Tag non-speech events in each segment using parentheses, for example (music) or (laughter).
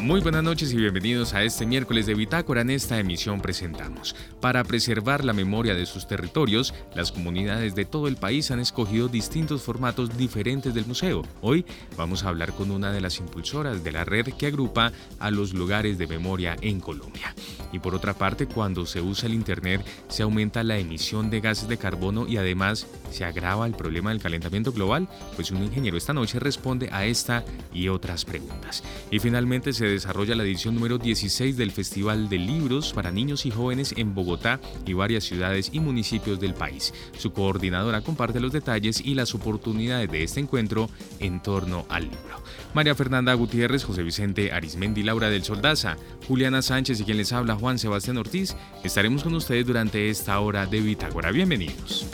Muy buenas noches y bienvenidos a este miércoles de Bitácora. En esta emisión presentamos, para preservar la memoria de sus territorios, las comunidades de todo el país han escogido distintos formatos diferentes del museo. Hoy vamos a hablar con una de las impulsoras de la red que agrupa a los lugares de memoria en Colombia. Y por otra parte, cuando se usa el Internet, se aumenta la emisión de gases de carbono y además se agrava el problema del calentamiento global. Pues un ingeniero esta noche responde a esta y otras preguntas. Y finalmente se desarrolla la edición número 16 del Festival de Libros para Niños y Jóvenes en Bogotá y varias ciudades y municipios del país. Su coordinadora comparte los detalles y las oportunidades de este encuentro en torno al libro. María Fernanda Gutiérrez, José Vicente Arismendi, Laura del Soldaza, Juliana Sánchez y quien les habla Juan Sebastián Ortiz, estaremos con ustedes durante esta hora de Bitácora. Bienvenidos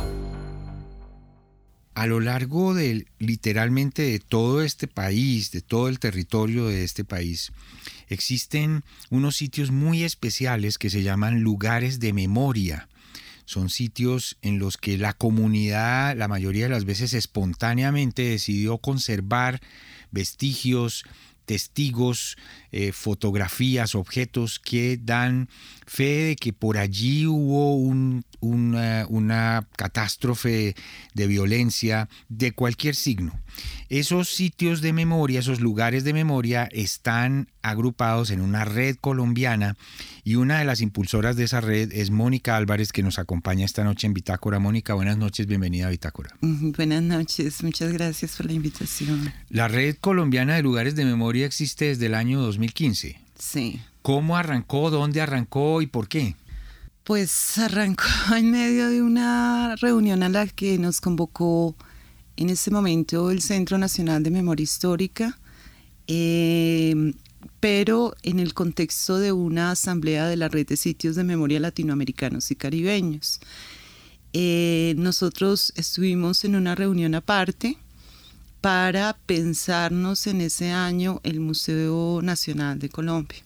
a lo largo de literalmente de todo este país, de todo el territorio de este país, existen unos sitios muy especiales que se llaman lugares de memoria. Son sitios en los que la comunidad, la mayoría de las veces espontáneamente, decidió conservar vestigios, testigos, eh, fotografías, objetos que dan fe de que por allí hubo una, una catástrofe de violencia de cualquier signo. Esos sitios de memoria, esos lugares de memoria están agrupados en una red colombiana y una de las impulsoras de esa red es Mónica Álvarez que nos acompaña esta noche en Bitácora. Mónica, buenas noches, bienvenida a Bitácora. Buenas noches, muchas gracias por la invitación. La red colombiana de lugares de memoria existe desde el año 2015. Sí. ¿Cómo arrancó? ¿Dónde arrancó y por qué? Pues arrancó (laughs) en medio de una reunión a la que nos convocó en ese momento el Centro Nacional de Memoria Histórica, em, pero en el contexto de una asamblea de la red de sitios de memoria latinoamericanos y caribeños. Eh, nosotros estuvimos en una reunión aparte para pensarnos en ese año el Museo Nacional de Colombia.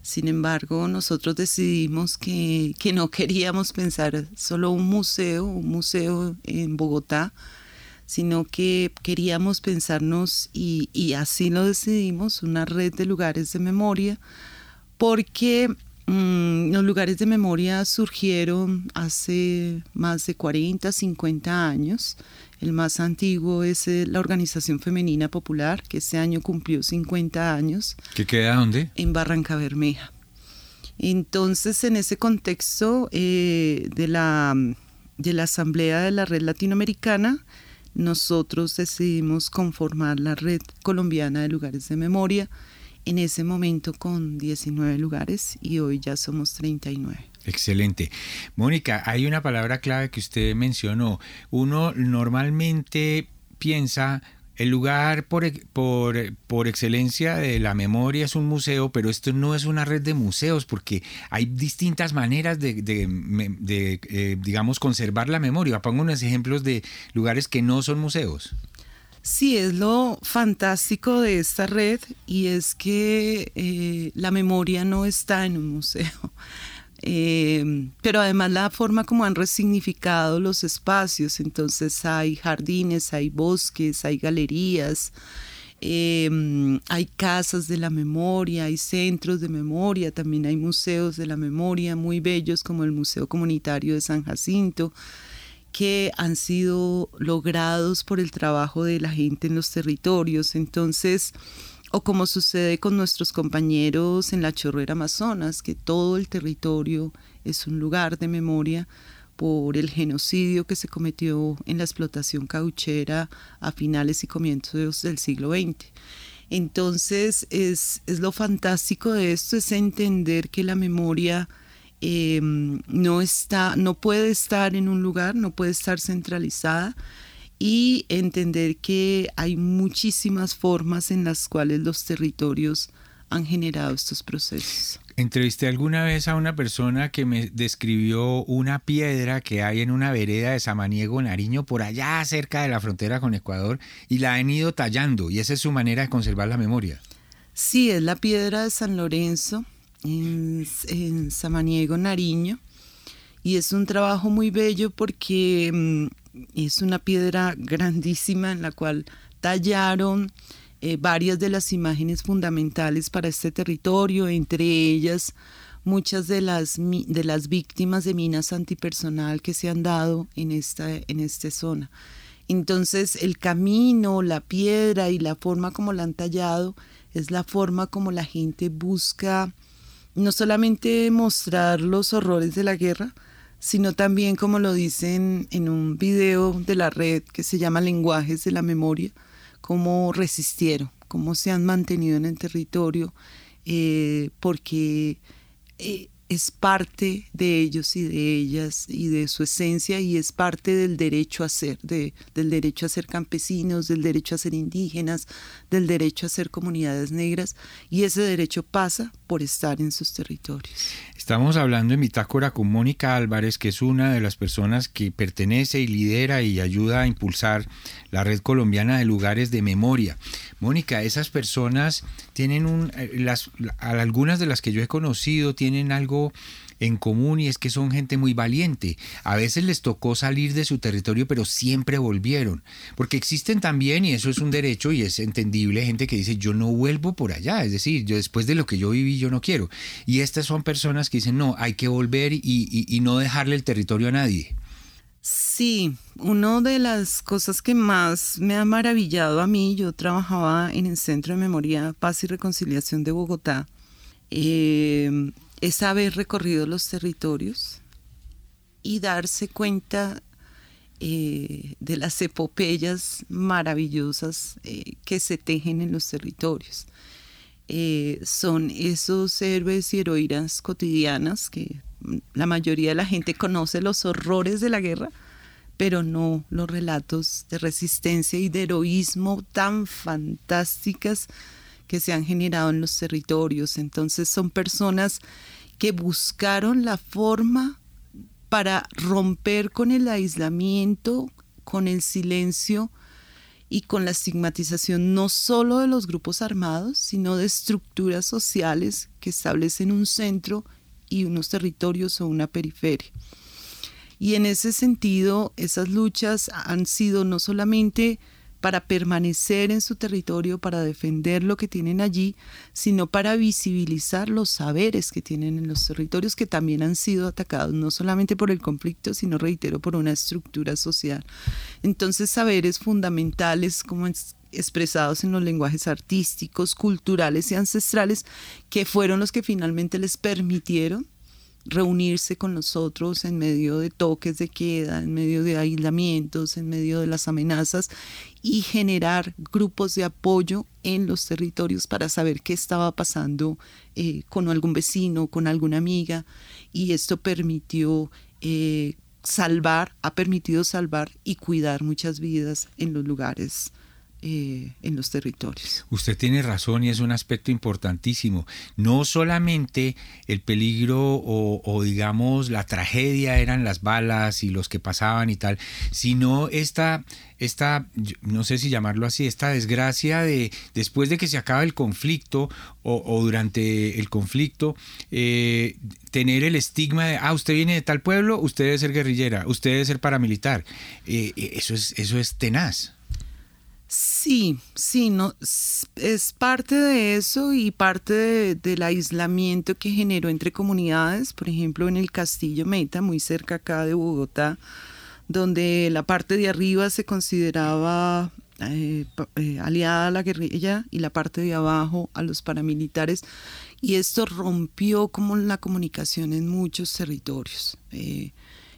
Sin embargo, nosotros decidimos que, que no queríamos pensar solo un museo, un museo en Bogotá, sino que queríamos pensarnos, y, así lo decidimos, una red de lugares de memoria, porque mm, los lugares de memoria surgieron hace más de 40, 50 años. El más antiguo es eh, la Organización Femenina Popular, que este año cumplió 50 años. ¿Qué queda dónde? En Barranca Bermeja. Entonces, en ese contexto eh, de, la, de la Asamblea de la Red Latinoamericana, nosotros decidimos conformar la red colombiana de lugares de memoria, en ese momento con 19 lugares y hoy ya somos 39. Excelente. Mónica, hay una palabra clave que usted mencionó. Uno normalmente piensa el lugar por, por, excelencia de la memoria es un museo, pero esto no es una red de museos porque hay distintas maneras de, eh, digamos, conservar la memoria. Pongo unos ejemplos de lugares que no son museos. Sí, es lo fantástico de esta red y es que eh, la memoria no está en un museo. Eh, pero además la forma como han resignificado los espacios, entonces hay jardines, hay bosques, hay galerías, em, hay casas de la memoria, hay centros de memoria, también hay museos de la memoria muy bellos como el Museo Comunitario de San Jacinto que han sido logrados por el trabajo de la gente en los territorios. Entonces, o como sucede con nuestros compañeros en la chorrera Amazonas, que todo el territorio es un lugar de memoria por el genocidio que se cometió en la explotación cauchera a finales y comienzos del siglo XX. Entonces, es, lo fantástico de esto, es entender que la memoria em, no, está, no puede estar en un lugar, no puede estar centralizada, y entender que hay muchísimas formas en las cuales los territorios han generado estos procesos. Entrevisté alguna vez a una persona que me describió una piedra que hay en una vereda de Samaniego, Nariño, por allá cerca de la frontera con Ecuador, y la han ido tallando, y esa es su manera de conservar la memoria. Sí, es la piedra de San Lorenzo. en, en Samaniego, Nariño. Y es un trabajo muy bello porque mm, es una piedra grandísima en la cual tallaron eh, varias de las imágenes fundamentales para este territorio, entre ellas muchas de las, de las víctimas de minas antipersonal que se han dado en esta, en esta zona. Entonces el camino, la piedra y la forma como la han tallado es la forma como la gente busca no solamente mostrar los horrores de la guerra, sino también, como lo dicen en un video de la red que se llama Lenguajes de la Memoria, cómo resistieron, cómo se han mantenido en el territorio, eh, porque eh, es parte de ellos y de ellas y de su esencia y es parte del derecho a ser, de, del derecho a ser campesinos, del derecho a ser indígenas, del derecho a ser comunidades negras y ese derecho pasa por estar en sus territorios. Estamos hablando en Bitácora con Mónica Álvarez, que es una de las personas que pertenece y lidera y ayuda a impulsar la red colombiana de lugares de memoria. Mónica, esas personas tienen un, eh, las, algunas de las que yo he conocido tienen algo en común y es que son gente muy valiente. A veces les tocó salir de su territorio, pero siempre volvieron. Porque existen también, y eso es un derecho y es entendible, gente que dice, yo no vuelvo por allá. Es decir, yo después de lo que yo viví, yo no quiero. Y estas son personas que dicen, no, hay que volver y, no dejarle el territorio a nadie. Sí, una de las cosas que más me ha maravillado a mí, yo trabajaba en el Centro de Memoria, Paz y Reconciliación de Bogotá, eh, es haber recorrido los territorios y darse cuenta eh, de las epopeyas maravillosas eh, que se tejen en los territorios. Eh, son esos héroes y heroínas cotidianas que la mayoría de la gente conoce los horrores de la guerra, pero no los relatos de resistencia y de heroísmo tan fantásticas que se han generado en los territorios. Entonces son personas que buscaron la forma para romper con el aislamiento, con el silencio y con la estigmatización no solo de los grupos armados, sino de estructuras sociales que establecen un centro y unos territorios o una periferia. Y en ese sentido, esas luchas han sido no solamente para permanecer en su territorio, para defender lo que tienen allí, sino para visibilizar los saberes que tienen en los territorios que también han sido atacados, no solamente por el conflicto, sino, reitero, por una estructura social. Entonces, saberes fundamentales como expresados en los lenguajes artísticos, culturales y ancestrales, que fueron los que finalmente les permitieron reunirse con nosotros en medio de toques de queda, en medio de aislamientos, en medio de las amenazas y generar grupos de apoyo en los territorios para saber qué estaba pasando eh, con algún vecino, con alguna amiga. Y esto permitió eh, salvar, ha permitido salvar y cuidar muchas vidas en los lugares eh, en los territorios. Usted tiene razón y es un aspecto importantísimo. No solamente el peligro o, digamos la tragedia eran las balas y los que pasaban y tal, sino esta, esta, no sé si llamarlo así, esta desgracia de después de que se acaba el conflicto o, durante el conflicto, eh, tener el estigma de, ah, usted viene de tal pueblo, usted debe ser guerrillera, usted debe ser paramilitar. Eh, eso, es, eso es tenaz. Sí, sí, no, es parte de eso y parte del aislamiento que generó entre comunidades, por ejemplo en el Castillo Meta, muy cerca acá de Bogotá, donde la parte de arriba se consideraba eh, eh, aliada a la guerrilla y la parte de abajo a los paramilitares y esto rompió como la comunicación en muchos territorios. Eh,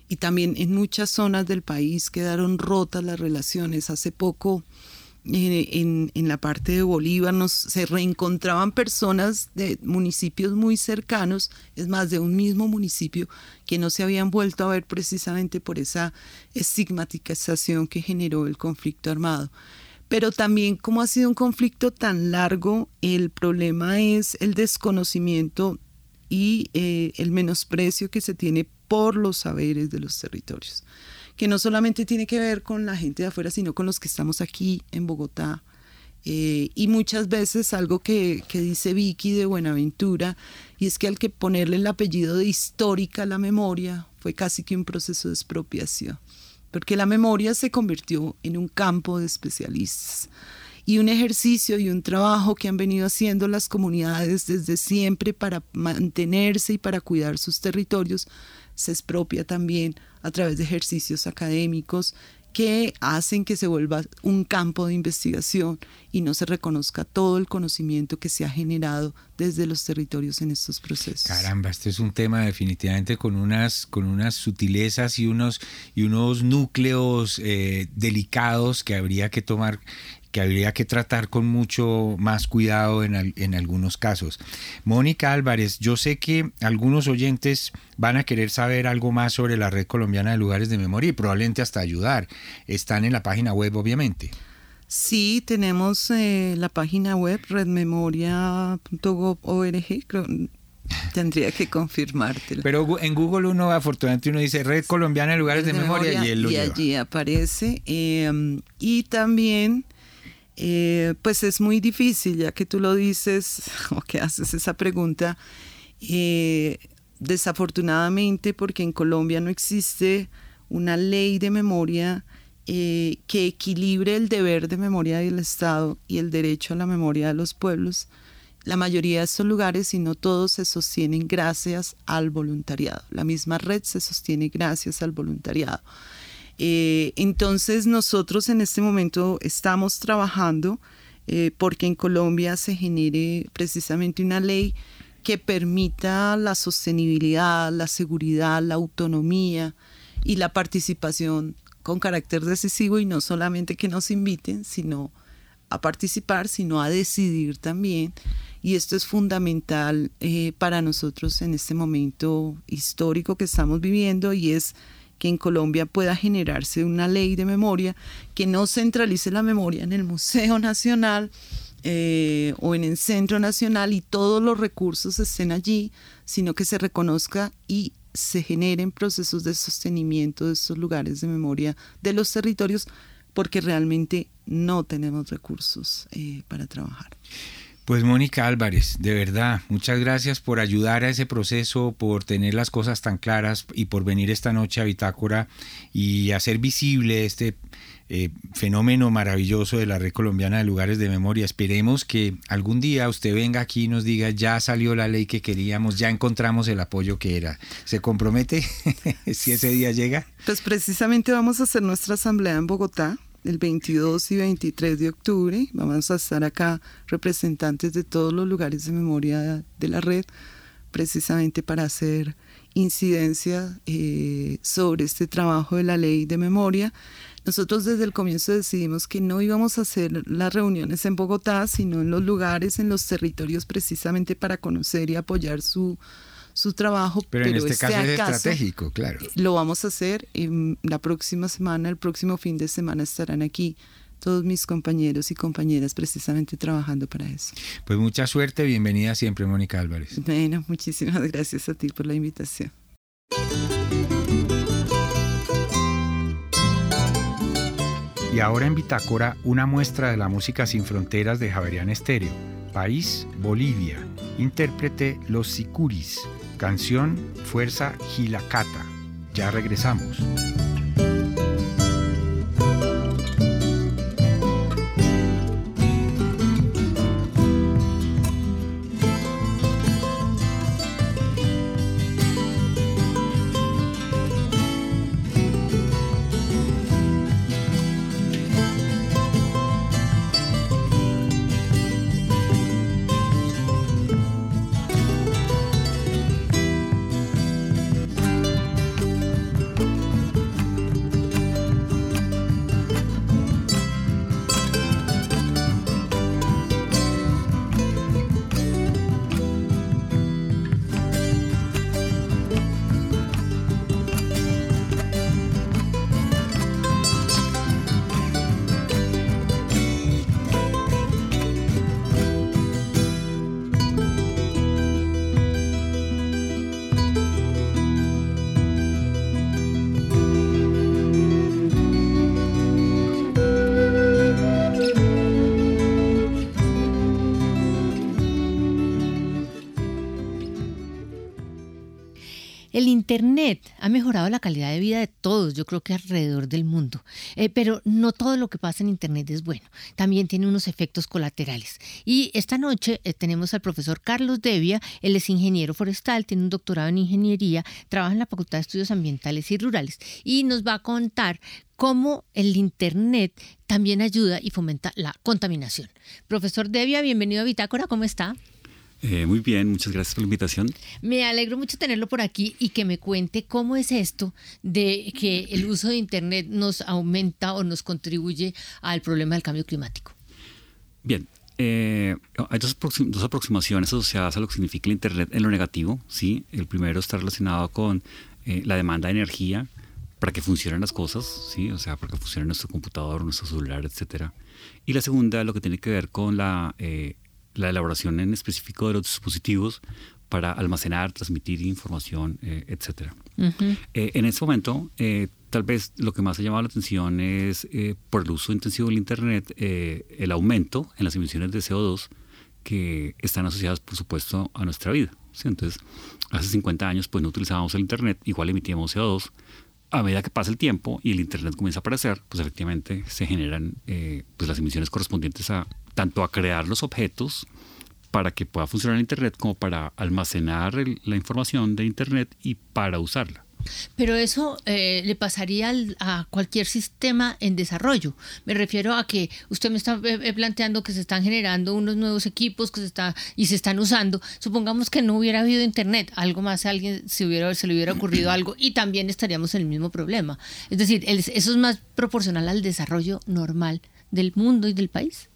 y también en muchas zonas del país quedaron rotas las relaciones. Hace poco en, en, la parte de Bolívar nos, se reencontraban personas de municipios muy cercanos, es más, de un mismo municipio, que no se habían vuelto a ver precisamente por esa estigmatización que generó el conflicto armado. Pero también como ha sido un conflicto tan largo, el problema es el desconocimiento y eh, el menosprecio que se tiene por los saberes de los territorios que no solamente tiene que ver con la gente de afuera, sino con los que estamos aquí en Bogotá. Eh, y muchas veces algo que, dice Vicky de Buenaventura, y es que al que ponerle el apellido de histórica a la memoria fue casi que un proceso de expropiación, porque la memoria se convirtió en un campo de especialistas y un ejercicio y un trabajo que han venido haciendo las comunidades desde siempre para mantenerse y para cuidar sus territorios, se expropia también a través de ejercicios académicos que hacen que se vuelva un campo de investigación y no se reconozca todo el conocimiento que se ha generado desde los territorios en estos procesos. Caramba, este es un tema definitivamente con unas, con unas sutilezas y unos, y unos núcleos eh, delicados que habría que tomar que habría que tratar con mucho más cuidado en, en, algunos casos. Mónica Álvarez, yo sé que algunos oyentes van a querer saber algo más sobre la Red Colombiana de Lugares de Memoria y probablemente hasta ayudar. Están en la página web, obviamente. Sí, tenemos eh, la página web redmemoria.gov.org, Tendría que confirmártelo. Pero en Google uno, afortunadamente, uno dice Red Colombiana de Lugares de, Memoria, y él lo Y allí aparece. Em, y también eh, pues es muy difícil, ya que tú lo dices (laughs) o que haces esa pregunta, eh, desafortunadamente porque en Colombia no existe una ley de memoria eh, que equilibre el deber de memoria del Estado y el derecho a la memoria de los pueblos. La mayoría de estos lugares, y no todos, se sostienen gracias al voluntariado. La misma red se sostiene gracias al voluntariado. Eh, entonces nosotros en este momento estamos trabajando eh, porque en Colombia se genere precisamente una ley que permita la sostenibilidad, la seguridad, la autonomía y la participación con carácter decisivo y no solamente que nos inviten, sino a participar, sino a decidir también. Y esto es fundamental eh, para nosotros en este momento histórico que estamos viviendo y es que en Colombia pueda generarse una ley de memoria que no centralice la memoria en el Museo Nacional eh, o en el Centro Nacional y todos los recursos estén allí, sino que se reconozca y se generen procesos de sostenimiento de estos lugares de memoria de los territorios porque realmente no tenemos recursos eh, para trabajar. Pues Mónica Álvarez, de verdad, muchas gracias por ayudar a ese proceso, por tener las cosas tan claras y por venir esta noche a Bitácora y hacer visible este eh, fenómeno maravilloso de la red colombiana de lugares de memoria. Esperemos que algún día usted venga aquí y nos diga, ya salió la ley que queríamos, ya encontramos el apoyo que era. ¿Se compromete (laughs) si ese día llega? Pues precisamente vamos a hacer nuestra asamblea en Bogotá el 22 y 23 de octubre. Vamos a estar acá representantes de todos los lugares de memoria de la red, precisamente para hacer incidencia eh, sobre este trabajo de la ley de memoria. Nosotros desde el comienzo decidimos que no íbamos a hacer las reuniones en Bogotá, sino en los lugares, en los territorios, precisamente para conocer y apoyar su, su trabajo. Pero, en este, este caso es estratégico, claro. Lo vamos a hacer. En la próxima semana, el próximo fin de semana estarán aquí todos mis compañeros y compañeras precisamente trabajando para eso. Pues mucha suerte, bienvenida siempre, Mónica Álvarez. Bueno, (laughs) muchísimas gracias a ti por la invitación. Y ahora en Bitácora, una muestra de la música sin fronteras de Javerian Estéreo. País, Bolivia. Intérprete Los Sicuris. Canción Fuerza Gilacata. Ya regresamos. El Internet ha mejorado la calidad de vida de todos, yo creo que alrededor del mundo. Eh, pero no todo lo que pasa en Internet es bueno. También tiene unos efectos colaterales. Y esta noche eh, tenemos al profesor Carlos Devia. Él es ingeniero forestal, tiene un doctorado en ingeniería, trabaja en la Facultad de Estudios Ambientales y Rurales y nos va a contar cómo el Internet también ayuda y fomenta la contaminación. Profesor Devia, bienvenido a Bitácora, ¿cómo está? Eh, muy bien, muchas gracias por la invitación. Me alegro mucho tenerlo por aquí y que me cuente cómo es esto de que el uso de Internet nos aumenta o nos contribuye al problema del cambio climático. Bien, eh, hay dos, aproximaciones asociadas a lo que significa el Internet en lo negativo. ¿sí? El primero está relacionado con eh, la demanda de energía para que funcionen las cosas, ¿sí? o sea, para que funcione nuestro computador, nuestro celular, etc. Y la segunda, lo que tiene que ver con la la elaboración en específico de los dispositivos para almacenar, transmitir información, eh, etc. Eh, en este momento, eh, tal vez lo que más ha llamado la atención es, por el uso intensivo del Internet, el aumento en las emisiones de CO2 que están asociadas, por supuesto, a nuestra vida. Entonces, hace 50 años pues no utilizábamos el Internet, igual emitíamos CO2. A medida que pasa el tiempo y el Internet comienza a aparecer, pues efectivamente se generan pues las emisiones correspondientes a tanto a crear los objetos para que pueda funcionar Internet como para almacenar la información de Internet y para usarla. Pero eso eh, le pasaría a cualquier sistema en desarrollo. Me refiero a que usted me está eh, eh, planteando que se están generando unos nuevos equipos que se está, y se están usando. Supongamos que no hubiera habido internet, algo más a alguien se, hubiera, se le hubiera ocurrido algo y también estaríamos en el mismo problema. Es decir, eso es más proporcional al desarrollo normal del mundo y del país.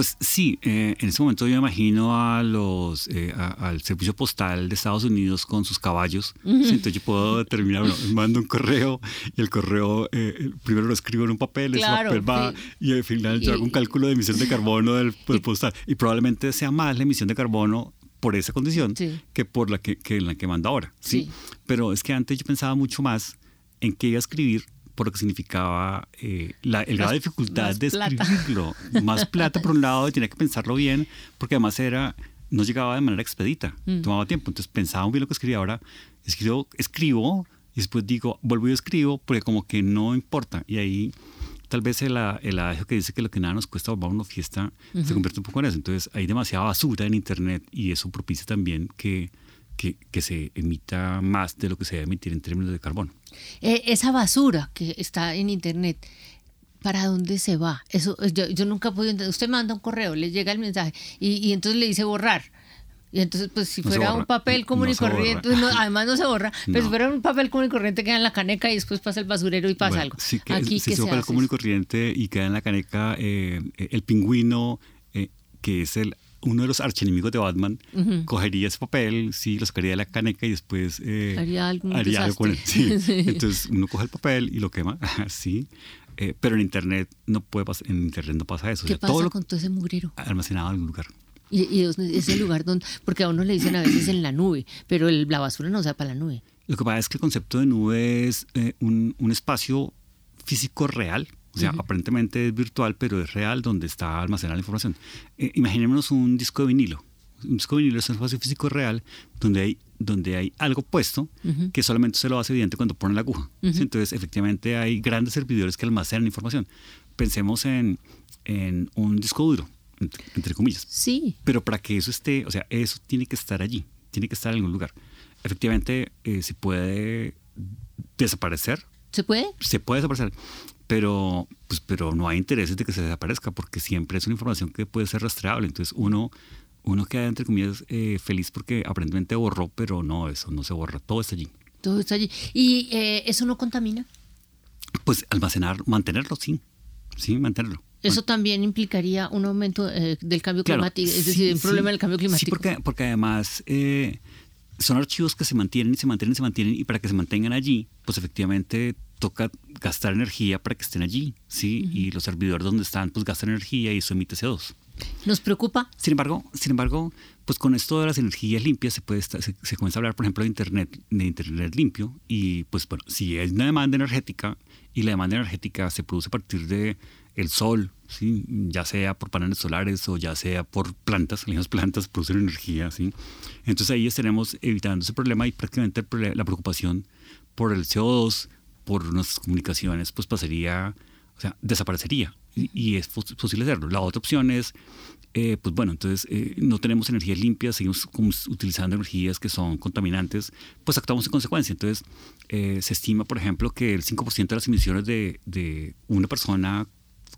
Pues sí, eh, en ese momento yo me imagino a los, eh, al servicio postal de Estados Unidos con sus caballos. Entonces yo puedo determinar, bueno, (laughs) mando un correo y el correo eh, primero lo escribo en un papel, ese papel va y al final yo hago un cálculo de emisión de carbono del, postal y probablemente sea más la emisión de carbono por esa condición que por la que, que, la que mando ahora. ¿sí? Pero es que antes yo pensaba mucho más en qué iba a escribir por lo que significaba eh, la, el grado de dificultad de escribirlo. Más (laughs) plata por un lado, y tenía que pensarlo bien, porque además era no llegaba de manera expedita, mm. tomaba tiempo. Entonces pensaba muy bien lo que escribía. Ahora escribo, escribo y después digo, vuelvo y escribo, porque como que no importa. Y ahí tal vez el, el adagio que dice que lo que nada nos cuesta volver a una fiesta se convierte un poco en eso. Entonces hay demasiada basura en Internet y eso propicia también que que, se emita más de lo que se debe emitir en términos de carbono. Eh, esa basura que está en Internet, ¿para dónde se va? Eso yo, nunca he podido entender. Usted manda un correo, le llega el mensaje y, entonces le dice borrar. Y entonces, pues si fuera un papel común y corriente, además no se borra, (laughs) pero si fuera un papel común y corriente queda en la caneca y después pasa el basurero y pasa algo. Sí, que, Aquí, si es papel común y corriente y queda en la caneca eh, el pingüino, eh, que es el uno de los archienemigos de Batman cogería ese papel, sí, lo sacaría de la caneca y después eh, haría, algo, con él. (laughs) Entonces uno coge el papel y lo quema, (laughs) sí. Eh, pero en internet no puede pasar, en internet no pasa eso. ¿Qué pasa con todo ese mugrero? Almacenado en algún lugar. Y, y es el lugar donde, porque a uno le dicen a veces en la nube, pero el, la basura no se para la nube. Lo que pasa es que el concepto de nube es eh, un, un espacio físico real o sea, aparentemente es virtual, pero es real donde está almacenada la información. Eh, imaginémonos un disco de vinilo. Un disco de vinilo es un espacio físico real donde hay, donde hay algo puesto que solamente se lo hace evidente cuando pone la aguja. Entonces, efectivamente, hay grandes servidores que almacenan información. Pensemos en, en un disco duro, entre, comillas. Sí. Pero para que eso esté, o sea, eso tiene que estar allí, tiene que estar en algún lugar. Efectivamente, eh, se puede desaparecer. ¿Se puede? Se puede desaparecer pero, pues, pero no hay intereses de que se desaparezca porque siempre es una información que puede ser rastreable. Entonces uno, uno queda, entre comillas, eh, feliz porque aparentemente borró, pero no, eso no se borra, todo está allí. Todo está allí. ¿Y eh, eso no contamina? Pues almacenar, mantenerlo, sí, sí, mantenerlo. Eso también implicaría un aumento eh, del cambio climático, es decir, un problema del cambio climático. Sí, porque, porque además son archivos que se mantienen y se mantienen y se mantienen y para que se mantengan allí, pues efectivamente toca gastar energía para que estén allí, ¿sí? Y los servidores donde están, pues gastan energía y eso emite CO2. ¿Nos preocupa? Sin embargo, sin embargo, pues con esto de las energías limpias se, puede se, comienza a hablar, por ejemplo, de Internet, de Internet limpio. Y pues bueno, si hay una demanda energética y la demanda energética se produce a partir de el sol, ¿sí? ya sea por paneles solares o ya sea por plantas, las plantas producen energía. ¿sí? Entonces ahí estaremos evitando ese problema y prácticamente la preocupación por el CO2, por nuestras comunicaciones, pues pasaría, o sea, desaparecería. Y, es posible hacerlo. La otra opción es, eh, pues bueno, entonces eh, no tenemos energías limpias, seguimos utilizando energías que son contaminantes, pues actuamos en consecuencia. Entonces, eh, se estima, por ejemplo, que el 5% de las emisiones de, de una persona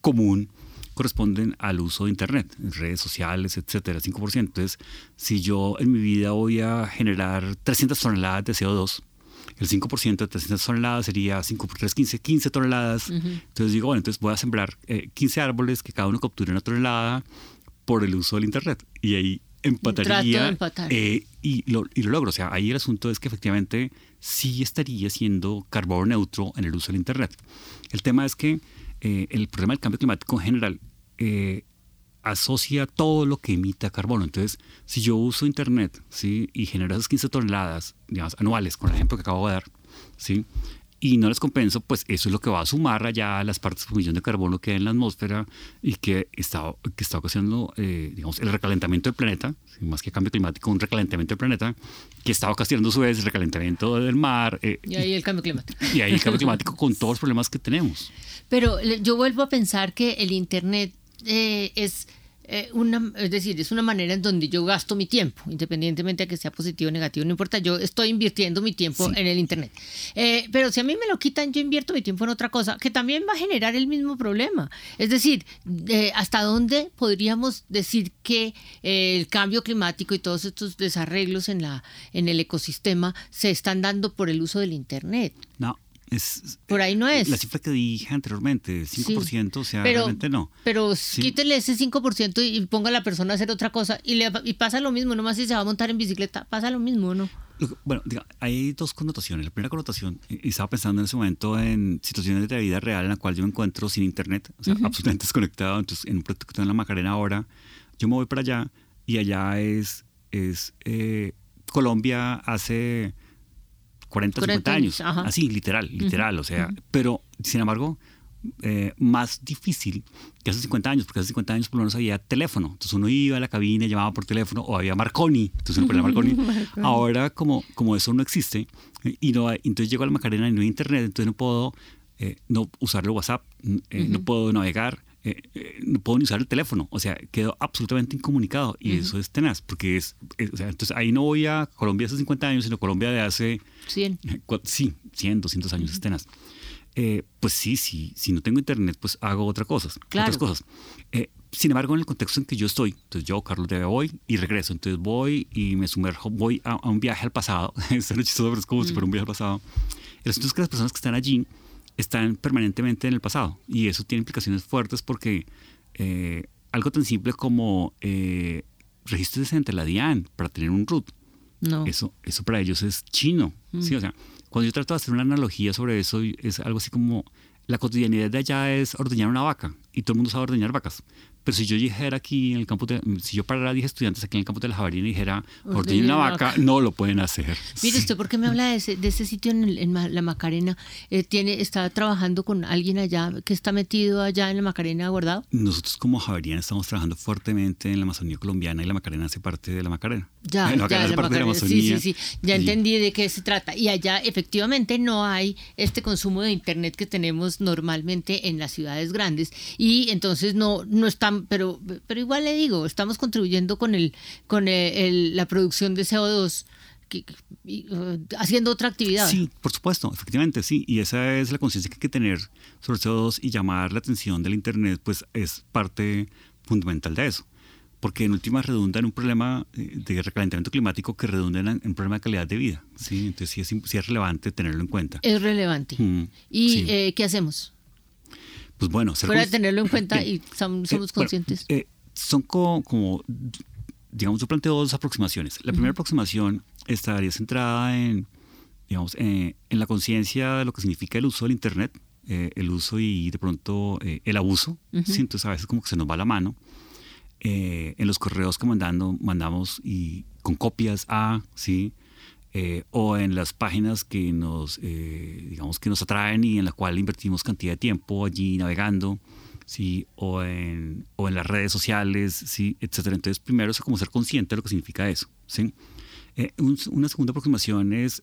común corresponden al uso de Internet, redes sociales, etcétera, 5%. Entonces, si yo en mi vida voy a generar 300 toneladas de CO2, el 5% de 300 toneladas sería 5 por 3, 15, 15 toneladas. Entonces digo, bueno, entonces voy a sembrar 15 eh, árboles que cada uno capture una tonelada por el uso del Internet. Y ahí empataría eh, y, lo, y lo logro. O sea, ahí el asunto es que efectivamente sí estaría siendo carbono neutro en el uso del Internet. El tema es que eh, el problema del cambio climático en general eh, asocia todo lo que emita carbono. Entonces, si yo uso Internet ¿sí? y genero esas 15 toneladas digamos, anuales, con el ejemplo que acabo de dar, ¿sí? y no les compenso, pues eso es lo que va a sumar allá las partes por millón de carbono que hay en la atmósfera y que está, que está ocasionando eh, digamos, el recalentamiento del planeta, más que cambio climático, un recalentamiento del planeta, que está ocasionando a su vez el recalentamiento del mar. y ahí el cambio climático. Y ahí el cambio climático con todos los problemas que tenemos. Pero yo vuelvo a pensar que el Internet eh, es... Eh, una, es decir, es una manera en donde yo gasto mi tiempo, independientemente de que sea positivo o negativo, no importa, yo estoy invirtiendo mi tiempo en el Internet. Eh, pero si a mí me lo quitan, yo invierto mi tiempo en otra cosa, que también va a generar el mismo problema. Es decir, ¿hasta dónde podríamos decir que el cambio climático y todos estos desarreglos en, la, en el ecosistema se están dando por el uso del Internet? No, por ahí no es. La cifra que dije anteriormente, 5%, o sea, realmente no. Pero quítele ese 5% y ponga a la persona a hacer otra cosa y, le, y pasa lo mismo, nomás si se va a montar en bicicleta, pasa lo mismo, ¿no? Bueno, hay dos connotaciones. La primera connotación, y estaba pensando en ese momento en situaciones de la vida real en la cual yo me encuentro sin internet, o sea, absolutamente (laughs) desconectado. Entonces, en un proyecto que tengo en la Macarena ahora, yo me voy para allá y allá es, es eh, Colombia hace 40, 50 años. Así, literal, literal. O sea, pero sin embargo, eh, más difícil que hace 50 años, porque hace 50 años por lo menos había teléfono. Entonces uno iba a la cabina, llamaba por teléfono, o había Marconi. Entonces uno ponía Marconi. Ahora, como, como eso no existe, y no entonces llego a la Macarena y no hay internet, entonces no puedo eh, no usar el WhatsApp, eh, no puedo navegar. Eh, eh, no puedo ni usar el teléfono, o sea, quedo absolutamente incomunicado y eso es tenaz, porque es, o sea, entonces ahí no voy a Colombia hace 50 años, sino Colombia de hace 100. (laughs) Sí, 100, 200 años es tenaz. Eh, pues sí, sí, si no tengo internet, pues hago otras cosas, otras cosas. sin embargo, en el contexto en que yo estoy, entonces yo, Carlos de voy y regreso, entonces voy y me sumerjo, voy a, un viaje al pasado, (laughs) es es como si fuera un viaje al pasado. El asunto es que las personas que están allí, están permanentemente en el pasado. Y eso tiene implicaciones fuertes porque eh, algo tan simple como eh, regístrese ante la DIAN para tener un root. No. Eso, eso para ellos es chino. ¿sí? Mm. O sea, cuando yo trato de hacer una analogía sobre eso, es algo así como la cotidianidad de allá es ordeñar una vaca y todo el mundo sabe ordeñar vacas. Pero si yo dijera aquí en el campo, de, si yo parara 10 estudiantes aquí en el campo de la Javariana y dijera, ordeñar una vaca, no lo pueden hacer. Mire, ¿usted por qué me habla de ese, de ese sitio en, la Macarena? Eh, tiene, ¿Está trabajando con alguien allá que está metido allá en la Macarena guardado? Nosotros como Javariana estamos trabajando fuertemente en la Amazonía colombiana y la Macarena hace parte de la Macarena. Ya, ya, la sí, sí, sí, ya entendí de qué se trata. Y allá efectivamente no hay este consumo de Internet que tenemos normalmente en las ciudades grandes. Y entonces no, no están, pero, pero igual le digo, estamos contribuyendo con, el, con el, la producción de CO2. Uh, haciendo otra actividad. Sí, por supuesto, efectivamente, sí. Y esa es la conciencia que hay que tener sobre el CO2 y llamar la atención del Internet, pues es parte fundamental de eso. Porque en última redunda en un problema eh, de recalentamiento climático que redunda en un problema de calidad de vida. ¿sí? Entonces sí es, sí es relevante tenerlo en cuenta. Es relevante. Mm, ¿Y eh, qué hacemos? Pues bueno, Fuera de tenerlo en cuenta y somos eh, conscientes. Eh, son como, digamos, yo planteo dos aproximaciones. La primera aproximación estaría centrada en, digamos, eh, en la conciencia de lo que significa el uso del Internet, el uso y de pronto el abuso. Entonces a veces como que se nos va la mano. en los correos que mandando, mandamos y con copias a, ¿sí? Eh, o en las páginas que nos, eh, digamos, que nos atraen y en la cual invertimos cantidad de tiempo allí navegando, ¿sí? o, en, o en las redes sociales, ¿sí? etc. Entonces, primero es como ser consciente de lo que significa eso. ¿sí? Eh, una segunda aproximación es,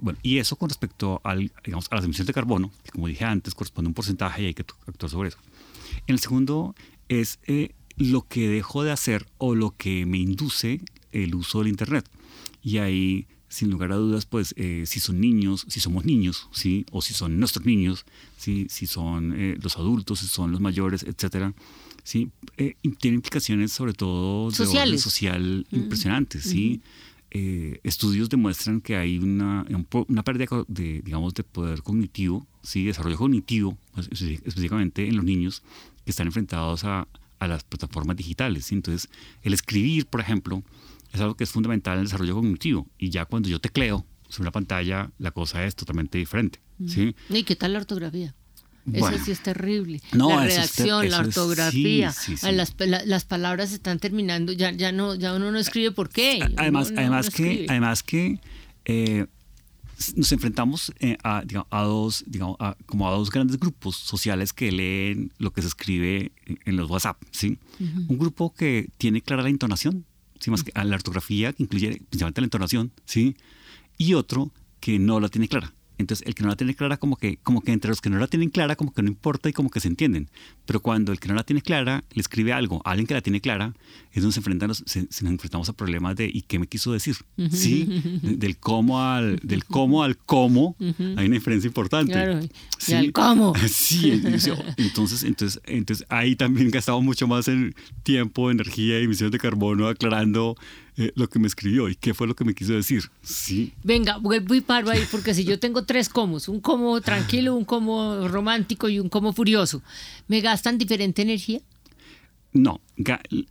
bueno, y eso con respecto al, digamos, a las emisiones de carbono, que como dije antes, corresponde a un porcentaje y hay que actuar sobre eso. En el segundo es lo que dejo de hacer o lo que me induce el uso del Internet. Y ahí sin lugar a dudas, pues eh, si son niños, si somos niños, ¿sí? o si son nuestros niños, ¿sí? si son eh, los adultos, si son los mayores, etcétera, ¿sí? Eh, tiene implicaciones sobre todo de orden social impresionantes. ¿sí? estudios demuestran que hay una, una pérdida de, digamos, de poder cognitivo, ¿sí? desarrollo cognitivo, pues, específicamente en los niños que están enfrentados a, a las plataformas digitales. Entonces, el escribir, por ejemplo, es algo que es fundamental en el desarrollo cognitivo. Y ya cuando yo tecleo sobre una pantalla, la cosa es totalmente diferente. ¿sí? ¿Y qué tal la ortografía? eso sí es terrible. la redacción, la ortografía, Las, las, palabras están terminando, ya, ya no, ya uno no escribe por qué. Además, además, que, además que eh, nos enfrentamos eh, a, a, dos, digamos, como a dos grandes grupos sociales que leen lo que se escribe en los WhatsApp. ¿sí? Un grupo que tiene clara la entonación, ¿sí? más que a la ortografía, que incluye principalmente la entonación, ¿sí? y otro que no la tiene clara. Entonces, el que no la tiene clara, como que, como que entre los que no la tienen clara, como que no importa y como que se entienden. Pero cuando el que no la tiene clara le escribe algo a alguien que la tiene clara, es donde se, enfrentan se, enfrentamos a problemas de ¿y qué me quiso decir? ¿Sí? del cómo al, del cómo al cómo hay una diferencia importante. Claro. (laughs) ¿Sí? Y al cómo. Sí, entonces, entonces, entonces ahí también gastamos mucho más en tiempo, energía y emisiones de carbono aclarando eh, lo que me escribió y qué fue lo que me quiso decir. Sí. Venga, vuelvo y paro ahí, porque si yo tengo tres comos, un como tranquilo, un como romántico y un como furioso, ¿me gastan diferente energía? No,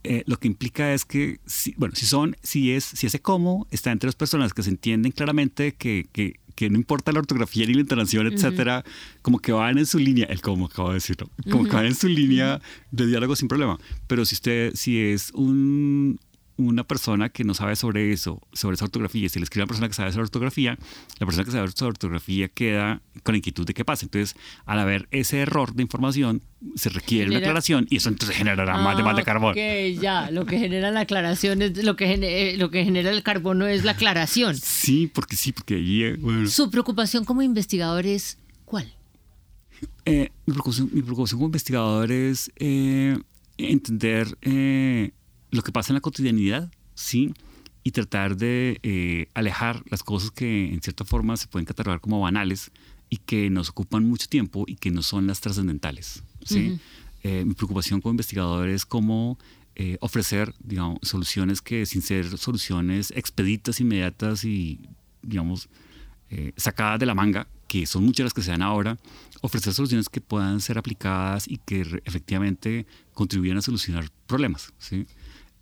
eh, lo que implica es que, si, bueno, si son, si es, si ese como está entre dos personas que se entienden claramente que, que, que no importa la ortografía ni la entonación, etcétera, como que van en su línea, el como acabo de decirlo, como que van en su línea de diálogo sin problema. Pero si usted, si es un, una persona que no sabe sobre eso, sobre esa ortografía, si le escribe a una persona que sabe sobre ortografía, la persona que sabe sobre ortografía queda con la inquietud de qué pasa. Entonces, al haber ese error de información, se requiere una aclaración y eso entonces generará más demanda de carbono. Ok, ya, lo que genera la aclaración es lo que, genera, eh, lo que genera el carbono es la aclaración. Sí, porque sí, porque ahí, eh, Su preocupación como investigador es ¿cuál? Eh, mi, preocupación, como investigador es entender lo que pasa en la cotidianidad, sí, y tratar de eh, alejar las cosas que en cierta forma se pueden catalogar como banales y que nos ocupan mucho tiempo y que no son las trascendentales. ¿sí? Eh, mi preocupación como investigador es cómo eh, ofrecer digamos, soluciones que sin ser soluciones expeditas, inmediatas y digamos sacadas de la manga, que son muchas las que se dan ahora, ofrecer soluciones que puedan ser aplicadas y que efectivamente contribuyan a solucionar problemas. ¿sí?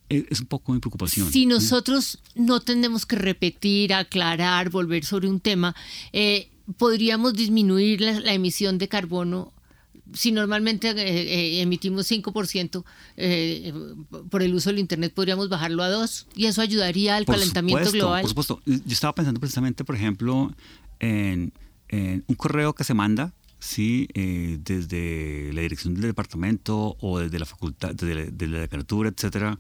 Es un poco mi preocupación. Si nosotros no tenemos que repetir, aclarar, volver sobre un tema, eh, podríamos disminuir la, emisión de carbono. Si normalmente eh, eh, emitimos 5% por el uso del Internet, podríamos bajarlo a 2% y eso ayudaría al calentamiento global. Por supuesto. Yo estaba pensando precisamente, por ejemplo, en, un correo que se manda ¿sí? desde la dirección del departamento o desde la facultad, desde la, la decanatura, etcétera,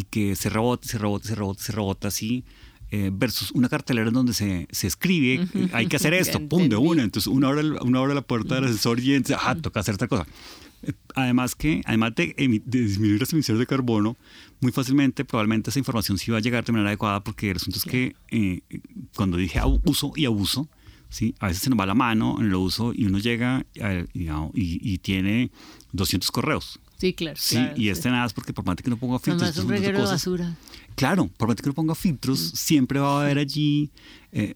y que se rebota, se rebota, se rebota, se rebota así, eh, versus una cartelera en donde se, se escribe, hay que hacer (laughs) esto, pum, de una. Entonces uno abre, uno abre la puerta del asesor y entonces, ajá, toca hacer otra cosa. Eh, además que, además de, disminuir las emisiones de carbono, muy fácilmente probablemente esa información sí va a llegar de manera adecuada porque el asunto es que eh, cuando dije uso y abuso, ¿sí? a veces se nos va la mano en el uso y uno llega y, y tiene 200 correos Sí, claro. Sí, y este nada es porque por más que no ponga filtros. un reguero de basura. Claro, por más que no ponga filtros, siempre va a haber allí eh,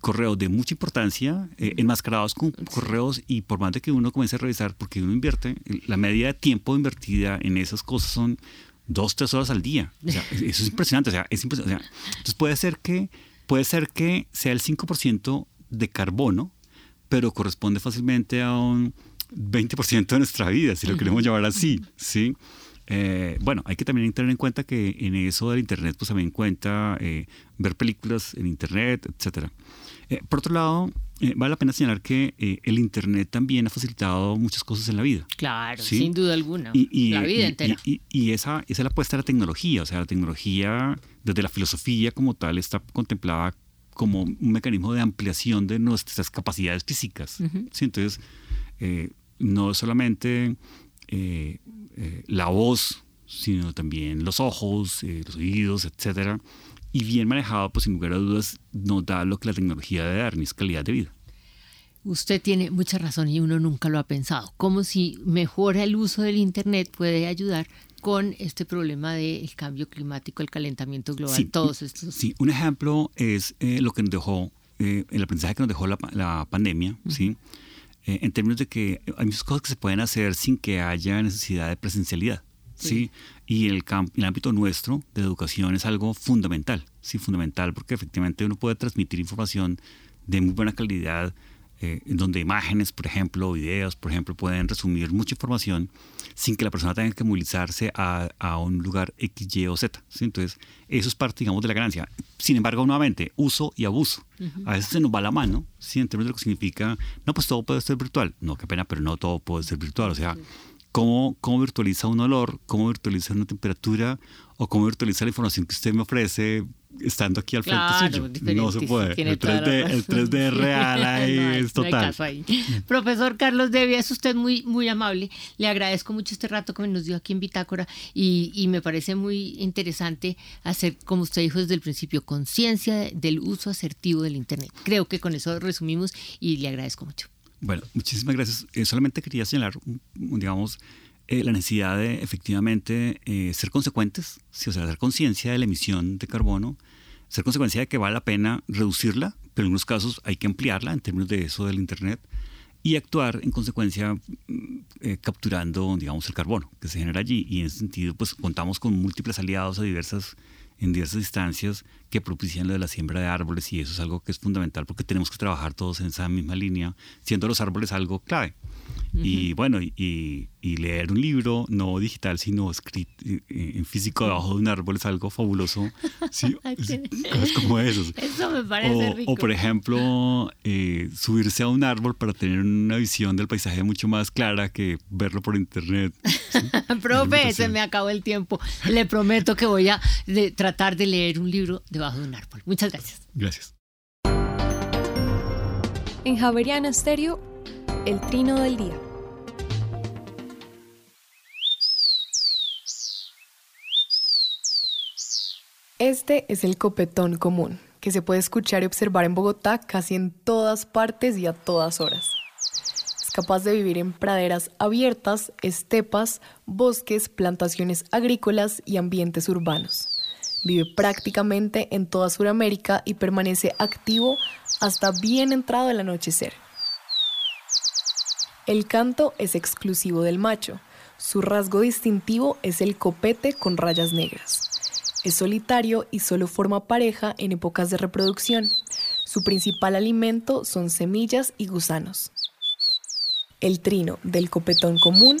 correos de mucha importancia, eh, enmascarados con correos, y por más de que uno comience a revisar, porque uno invierte, la media de tiempo invertida en esas cosas son dos, tres horas al día. O sea, eso es impresionante. O sea, es impresionante. entonces puede ser que puede ser que sea el 5% de carbono, pero corresponde fácilmente a un 20% de nuestra vida, si lo queremos llamar así, ¿sí? Eh, bueno, hay que también tener en cuenta que en eso del Internet, pues también cuenta eh, ver películas en Internet, etcétera. Eh, por otro lado, vale la pena señalar que el Internet también ha facilitado muchas cosas en la vida. Claro, sin duda alguna. Y, la vida entera. Y, esa, esa, es la apuesta de la tecnología. O sea, la tecnología, desde la filosofía como tal, está contemplada como un mecanismo de ampliación de nuestras capacidades físicas. Entonces, no solamente eh, eh, la voz, sino también los ojos, eh, los oídos, etcétera. Y bien manejado, pues sin lugar a dudas, nos da lo que la tecnología debe dar, es calidad de vida. Usted tiene mucha razón y uno nunca lo ha pensado. Como si mejora el uso del Internet puede ayudar con este problema del cambio climático, el calentamiento global, todos estos. Sí, un ejemplo es lo que nos dejó, el aprendizaje que nos dejó la, pandemia, ¿sí? Eh, en términos de que hay muchas cosas que se pueden hacer sin que haya necesidad de presencialidad. ¿sí? Y el, el ámbito nuestro de educación es algo fundamental, sí, fundamental, porque efectivamente uno puede transmitir información de muy buena calidad eh, donde imágenes, por ejemplo, videos, por ejemplo, pueden resumir mucha información sin que la persona tenga que movilizarse a, a un lugar X, Y o Z. Entonces, eso es parte, digamos, de la ganancia. Sin embargo, nuevamente, uso y abuso. A veces se nos va la mano, ¿sí? en términos de lo que significa, no, pues todo puede ser virtual. No, qué pena, pero no todo puede ser virtual. O sea, ¿cómo, cómo virtualiza un olor? ¿Cómo virtualiza una temperatura? ¿O cómo virtualiza la información que usted me ofrece estando aquí al frente suyo. No se puede. El 3D, el 3D (laughs) real ahí es total. Profesor Carlos Devia, es usted muy, muy amable. Le agradezco mucho este rato que nos dio aquí en Bitácora y, y me parece muy interesante hacer, como usted dijo desde el principio, conciencia del uso asertivo del Internet. Creo que con eso resumimos y le agradezco mucho. Bueno, muchísimas gracias. Eh, solamente quería señalar, digamos, eh, la necesidad de efectivamente eh, ser consecuentes, o sea, hacer conciencia de la emisión de carbono, ser consecuencia de que vale la pena reducirla, pero en algunos casos hay que ampliarla en términos de eso del Internet y actuar en consecuencia mm, eh, capturando, digamos, el carbono que se genera allí. Y en ese sentido, pues contamos con múltiples aliados a diversas en diversas instancias que propician lo de la siembra de árboles y eso es algo que es fundamental porque tenemos que trabajar todos en esa misma línea, siendo los árboles algo clave. Y bueno, y, leer un libro, no digital, sino escrito en físico debajo de un árbol es algo fabuloso. (laughs) Sí, (laughs) es, como eso. Eso me parece o, rico. O por ejemplo, eh, subirse a un árbol para tener una visión del paisaje mucho más clara que verlo por internet. (laughs) Profe, se me acabó el tiempo. Le prometo que voy a tratar de leer un libro debajo de un árbol. Muchas gracias. Gracias. En Javeriana Stereo, el trino del día. Este es el copetón común, que se puede escuchar y observar en Bogotá casi en todas partes y a todas horas. Es capaz de vivir en praderas abiertas, estepas, bosques, plantaciones agrícolas y ambientes urbanos. Vive prácticamente en toda Sudamérica y permanece activo hasta bien entrado el anochecer. El canto es exclusivo del macho. Su rasgo distintivo es el copete con rayas negras. Es solitario y solo forma pareja en épocas de reproducción. Su principal alimento son semillas y gusanos. El trino del copetón común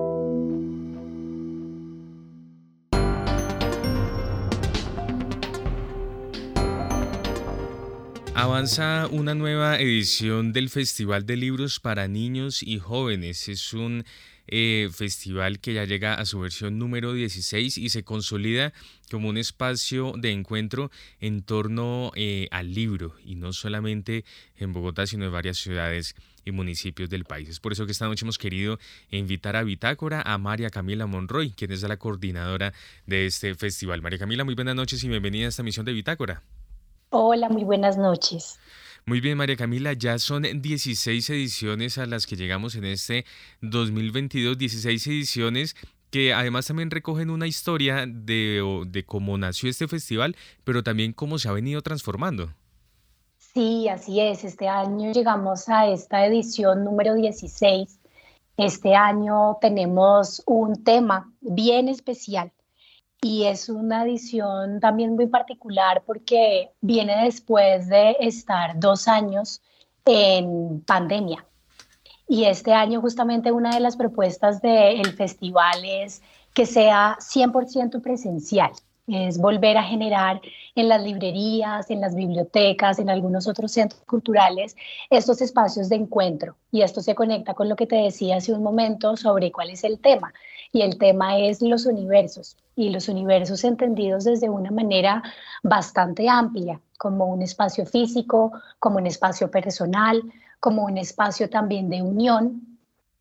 Avanza una nueva edición del Festival de Libros para Niños y Jóvenes. Es un eh, festival que ya llega a su versión número 16 y se consolida como un espacio de encuentro en torno eh, al libro y no solamente en Bogotá, sino en varias ciudades y municipios del país. Es por eso que esta noche hemos querido invitar a Bitácora a María Camila Monroy, quien es la coordinadora de este festival. María Camila, muy buenas noches y bienvenida a esta misión de Bitácora. Hola, muy buenas noches. Muy bien, María Camila, ya son 16 ediciones a las que llegamos en este 2022, 16 ediciones que además también recogen una historia de, de cómo nació este festival, pero también cómo se ha venido transformando. Sí, así es. Este año llegamos a esta edición número 16. Este año tenemos un tema bien especial y es una edición también muy particular porque viene después de estar dos años en pandemia. Y este año justamente una de las propuestas del festival es que sea 100% presencial es volver a generar en las librerías, en las bibliotecas, en algunos otros centros culturales, estos espacios de encuentro. Y esto se conecta con lo que te decía hace un momento sobre cuál es el tema. Y el tema es los universos, y los universos entendidos desde una manera bastante amplia, como un espacio físico, como un espacio personal, como un espacio también de unión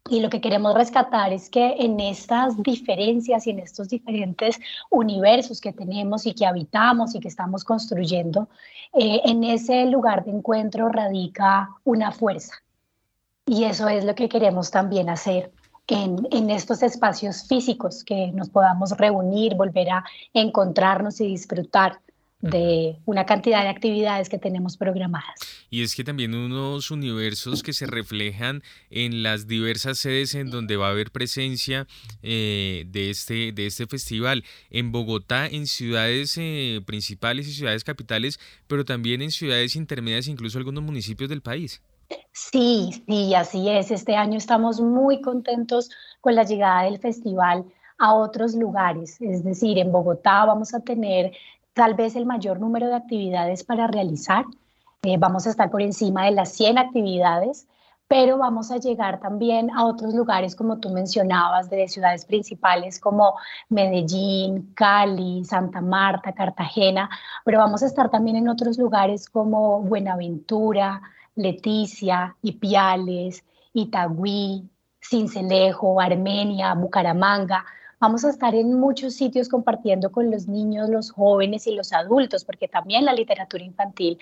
y lo que queremos rescatar es que en estas diferencias y en estos diferentes universos que tenemos y que habitamos y que estamos construyendo, eh, en ese lugar de encuentro radica una fuerza. Y eso es lo que queremos también hacer en, en, estos espacios físicos, que nos podamos reunir, volver a encontrarnos y disfrutar de una cantidad de actividades que tenemos programadas. Y es que también unos universos que se reflejan en las diversas sedes en donde va a haber presencia eh, de, este, de este festival. En Bogotá, en ciudades eh, principales y ciudades capitales, pero también en ciudades intermedias, incluso algunos municipios del país. Sí, sí, así es. Este año estamos muy contentos con la llegada del festival a otros lugares. Es decir, en Bogotá vamos a tener tal vez el mayor número de actividades para realizar. Eh, vamos a estar por encima de las 100 actividades, pero vamos a llegar también a otros lugares, como tú mencionabas, de ciudades principales como Medellín, Cali, Santa Marta, Cartagena, pero vamos a estar también en otros lugares como Buenaventura, Leticia, Ipiales, Itagüí, Cincelejo, Armenia, Bucaramanga. Vamos a estar en muchos sitios compartiendo con los niños, los jóvenes y los adultos, porque también la literatura infantil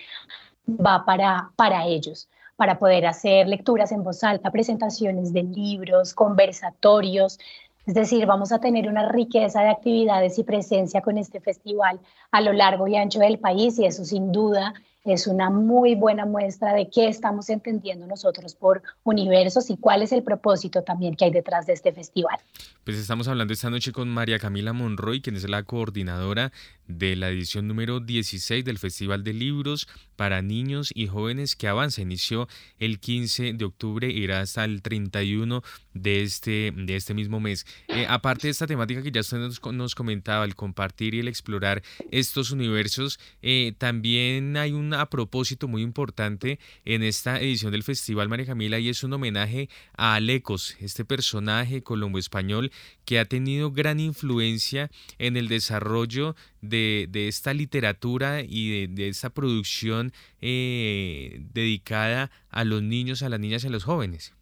va para, para ellos, para poder hacer lecturas en voz alta, presentaciones de libros, conversatorios. Es decir, vamos a tener una riqueza de actividades y presencia con este festival a lo largo y ancho del país y eso sin duda es una muy buena muestra de qué estamos entendiendo nosotros por universos y cuál es el propósito también que hay detrás de este festival. Pues estamos hablando esta noche con María Camila Monroy, quien es la coordinadora de la edición número 16 del Festival de Libros para Niños y Jóvenes que avanza. Inició el 15 de octubre irá hasta el 31 de este, de este mismo mes. Eh, aparte de esta temática que ya usted nos, comentaba, el compartir y el explorar estos universos, eh, también hay un a propósito muy importante en esta edición del Festival María Camila y es un homenaje a Alecos, este personaje colombo-español que ha tenido gran influencia en el desarrollo de, esta literatura y de, esta producción eh, dedicada a los niños, a las niñas y a los jóvenes.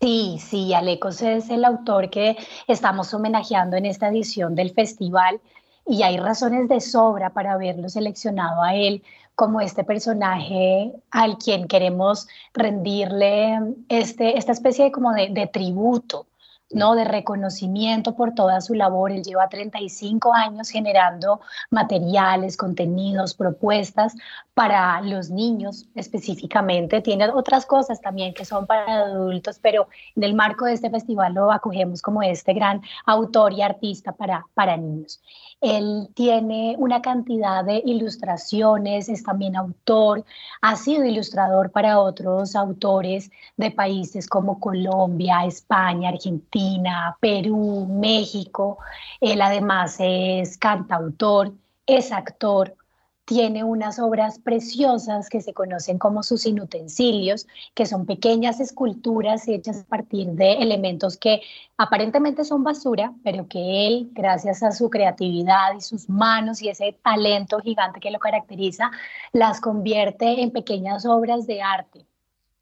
Sí, sí, Alecos es el autor que estamos homenajeando en esta edición del festival y hay razones de sobra para haberlo seleccionado a él como este personaje al quien queremos rendirle este, esta especie de, como de tributo ¿no? de reconocimiento por toda su labor. Él lleva 35 años generando materiales, contenidos, propuestas para los niños específicamente. Tiene otras cosas también que son para adultos, pero en el marco de este festival lo acogemos como este gran autor y artista para, para niños. Él tiene una cantidad de ilustraciones, es también autor, ha sido ilustrador para otros autores de países como Colombia, España, Argentina, Perú, México. Él además es cantautor, es actor, tiene unas obras preciosas que se conocen como sus inutensilios, que son pequeñas esculturas hechas a partir de elementos que aparentemente son basura, pero que él, gracias a su creatividad y sus manos y ese talento gigante que lo caracteriza, las convierte en pequeñas obras de arte.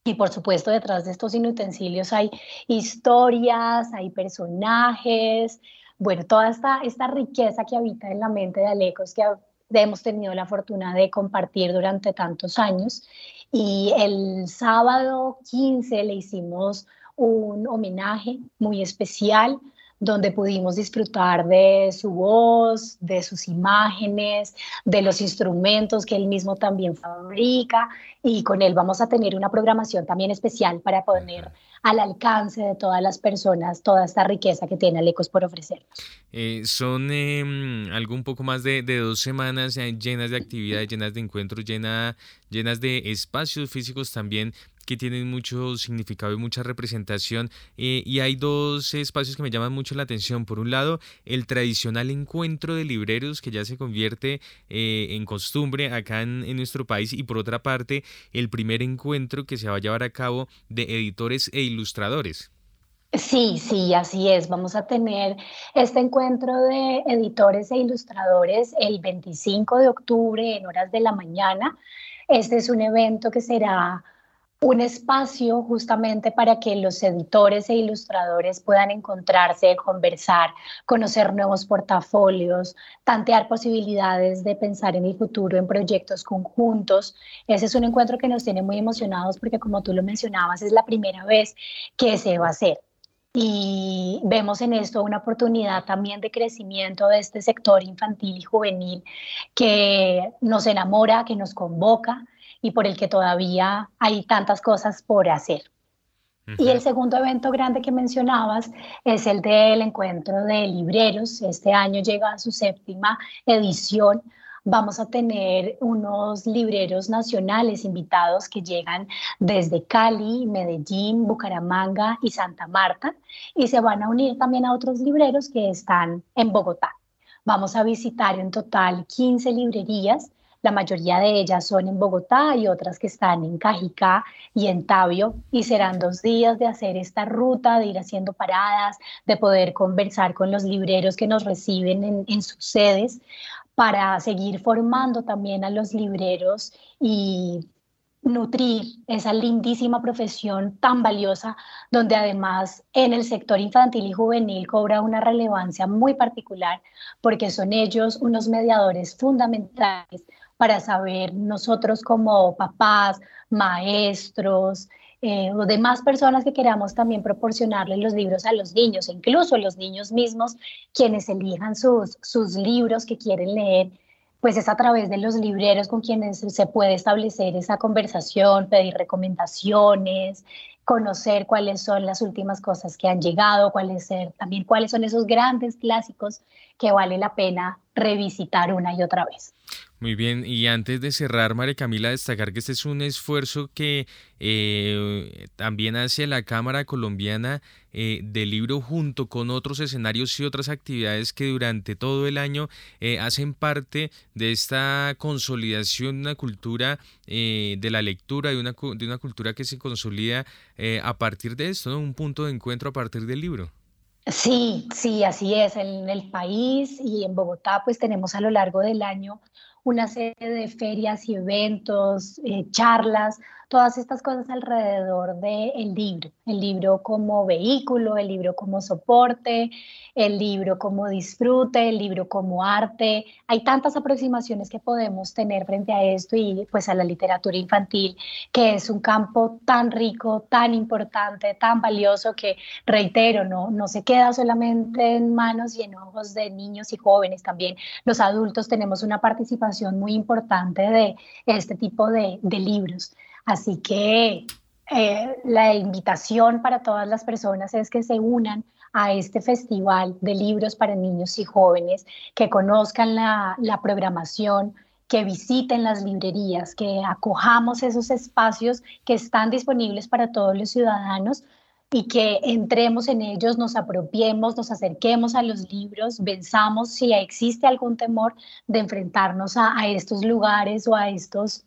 Y por supuesto, detrás de estos inutensilios hay historias, hay personajes, bueno, toda esta, esta riqueza que habita en la mente de Alecos, que hemos tenido la fortuna de compartir durante tantos años. Y el sábado 15 le hicimos un homenaje muy especial donde pudimos disfrutar de su voz, de sus imágenes, de los instrumentos que él mismo también fabrica y con él vamos a tener una programación también especial para poner al alcance de todas las personas toda esta riqueza que tiene Alecos por ofrecernos. Eh, son eh, algo un poco más de, dos semanas eh, llenas de actividades, llenas de encuentros, llena, llenas de espacios físicos también que tienen mucho significado y mucha representación. Eh, y hay dos espacios que me llaman mucho la atención. Por un lado, el tradicional encuentro de libreros que ya se convierte eh, en costumbre acá en, en, nuestro país. Y por otra parte, el primer encuentro que se va a llevar a cabo de editores e ilustradores. Sí, sí, así es. Vamos a tener este encuentro de editores e ilustradores el 25 de octubre en horas de la mañana. Este es un evento que será un espacio justamente para que los editores e ilustradores puedan encontrarse, conversar, conocer nuevos portafolios, tantear posibilidades de pensar en el futuro en proyectos conjuntos. Ese es un encuentro que nos tiene muy emocionados porque como tú lo mencionabas, es la primera vez que se va a hacer. Y vemos en esto una oportunidad también de crecimiento de este sector infantil y juvenil que nos enamora, que nos convoca y por el que todavía hay tantas cosas por hacer. Y el segundo evento grande que mencionabas es el del encuentro de libreros. Este año llega a su séptima edición. Vamos a tener unos libreros nacionales invitados que llegan desde Cali, Medellín, Bucaramanga y Santa Marta y se van a unir también a otros libreros que están en Bogotá. Vamos a visitar en total 15 librerías la mayoría de ellas son en Bogotá y otras que están en Cajicá y en Tabio. Y serán dos días de hacer esta ruta, de ir haciendo paradas, de poder conversar con los libreros que nos reciben en, en sus sedes para seguir formando también a los libreros y nutrir esa lindísima profesión tan valiosa, donde además en el sector infantil y juvenil cobra una relevancia muy particular, porque son ellos unos mediadores fundamentales para saber nosotros como papás, maestros eh, o demás personas que queramos también proporcionarles los libros a los niños, incluso los niños mismos, quienes elijan sus, sus libros que quieren leer, pues es a través de los libreros con quienes se puede establecer esa conversación, pedir recomendaciones, conocer cuáles son las últimas cosas que han llegado, cuáles ser, también cuáles son esos grandes clásicos que vale la pena revisitar una y otra vez. Muy bien, y antes de cerrar, María Camila, destacar que este es un esfuerzo que eh, también hace la Cámara Colombiana eh, del Libro junto con otros escenarios y otras actividades que durante todo el año eh, hacen parte de esta consolidación de una cultura de la lectura, de una, de una cultura que se consolida a partir de esto, un punto de encuentro a partir del libro. Sí, sí, así es. En el país y en Bogotá, pues tenemos a lo largo del año una serie de ferias y eventos, eh, charlas, todas estas cosas alrededor del libro, el libro como vehículo, el libro como soporte, el libro como disfrute, el libro como arte. Hay tantas aproximaciones que podemos tener frente a esto y pues a la literatura infantil, que es un campo tan rico, tan importante, tan valioso que, reitero, no, no se queda solamente en manos y en ojos de niños y jóvenes, también los adultos tenemos una participación muy importante de este tipo de, de libros. Así que eh, la invitación para todas las personas es que se unan a este festival de libros para niños y jóvenes, que conozcan la, programación, que visiten las librerías, que acojamos esos espacios que están disponibles para todos los ciudadanos, y que entremos en ellos, nos apropiemos, nos acerquemos a los libros, pensamos si existe algún temor de enfrentarnos a, a estos lugares o a estos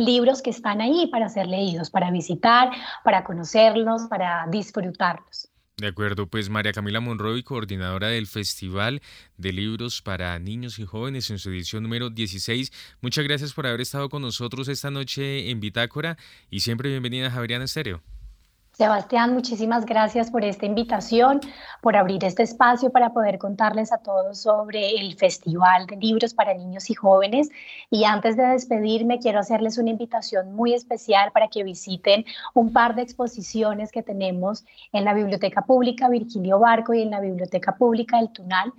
libros que están ahí para ser leídos, para visitar, para conocerlos, para disfrutarlos. De acuerdo, pues María Camila Monroy, coordinadora del Festival de Libros para Niños y Jóvenes en su edición número 16. Muchas gracias por haber estado con nosotros esta noche en Bitácora y siempre bienvenida a Javeriana Estéreo. Sebastián, muchísimas gracias por esta invitación, por abrir este espacio para poder contarles a todos sobre el Festival de Libros para Niños y Jóvenes. Y antes de despedirme, quiero hacerles una invitación muy especial para que visiten un par de exposiciones que tenemos en la Biblioteca Pública Virgilio Barco y en la Biblioteca Pública del Tunal,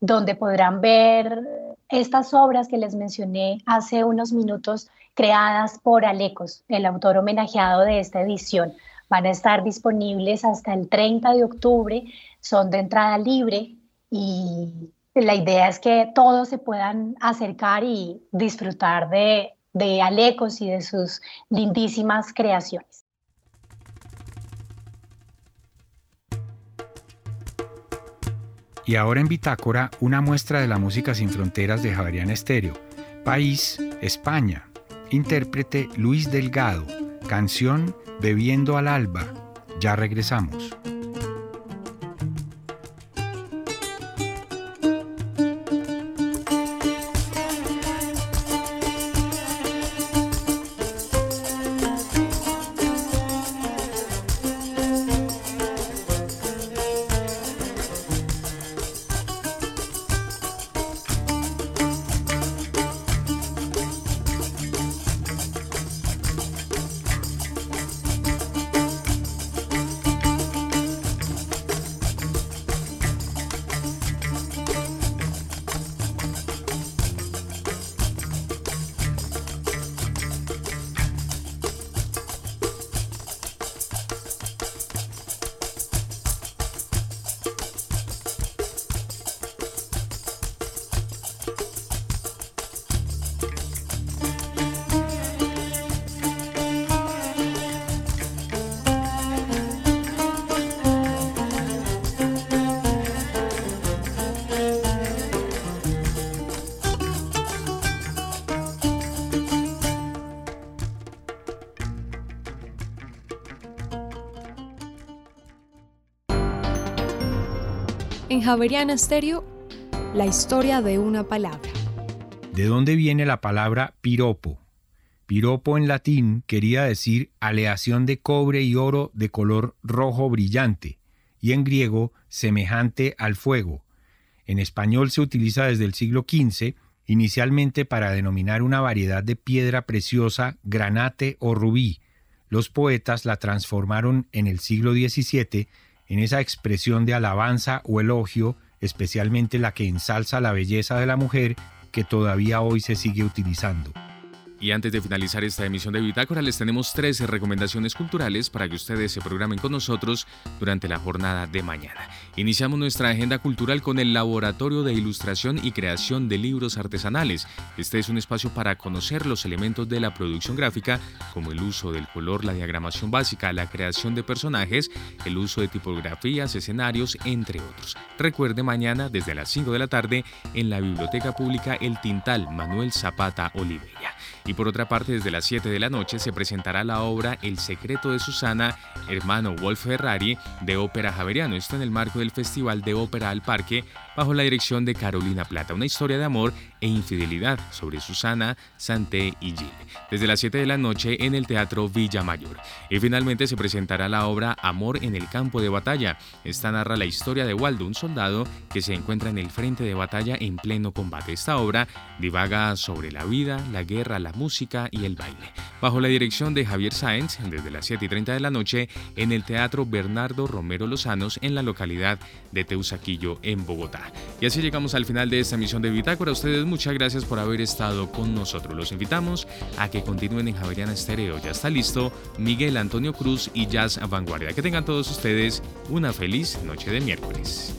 donde podrán ver estas obras que les mencioné hace unos minutos, creadas por Alecos, el autor homenajeado de esta edición. Van a estar disponibles hasta el 30 de octubre, son de entrada libre y la idea es que todos se puedan acercar y disfrutar de, de Alecos y de sus lindísimas creaciones. Y ahora en Bitácora, una muestra de la música sin fronteras de Javerian Estéreo. País, España. Intérprete Luis Delgado. Canción Bebiendo al alba. Ya regresamos. En Javeriana Estéreo, la historia de una palabra. ¿De dónde viene la palabra piropo? Piropo en latín quería decir aleación de cobre y oro de color rojo brillante, y en griego semejante al fuego. En español se utiliza desde el siglo XV, inicialmente para denominar una variedad de piedra preciosa, granate o rubí. Los poetas la transformaron en el siglo XVII en esa expresión de alabanza o elogio, especialmente la que ensalza la belleza de la mujer, que todavía hoy se sigue utilizando. Y antes de finalizar esta emisión de Bitácora, les tenemos 13 recomendaciones culturales para que ustedes se programen con nosotros durante la jornada de mañana. Iniciamos nuestra agenda cultural con el Laboratorio de Ilustración y Creación de Libros Artesanales. Este es un espacio para conocer los elementos de la producción gráfica, como el uso del color, la diagramación básica, la creación de personajes, el uso de tipografías, escenarios, entre otros. Recuerde mañana desde las 5 de la tarde en la Biblioteca Pública El Tintal Manuel Zapata Olivella. Y por otra parte, desde las 7 de la noche se presentará la obra El secreto de Susana, hermano Wolf Ferrari, de Ópera Javeriano. Esto en el marco del Festival de Ópera al Parque, bajo la dirección de Carolina Plata. Una historia de amor e infidelidad sobre Susana, Santé y Gilles. Desde las 7 de la noche en el Teatro Villa Mayor. Y finalmente se presentará la obra Amor en el campo de batalla. Esta narra la historia de Waldo, un soldado que se encuentra en el frente de batalla en pleno combate. Esta obra divaga sobre la vida, la guerra, la música y el baile. Bajo la dirección de Javier Sáenz, desde las 7 y 30 de la noche, en el Teatro Bernardo Romero Lozanos, en la localidad de Teusaquillo, en Bogotá. Y así llegamos al final de esta emisión de Bitácora. ustedes muchas gracias por haber estado con nosotros. Los invitamos a que continúen en Javeriana Estéreo. Ya está listo Miguel Antonio Cruz y Jazz Vanguardia. Que tengan todos ustedes una feliz noche de miércoles.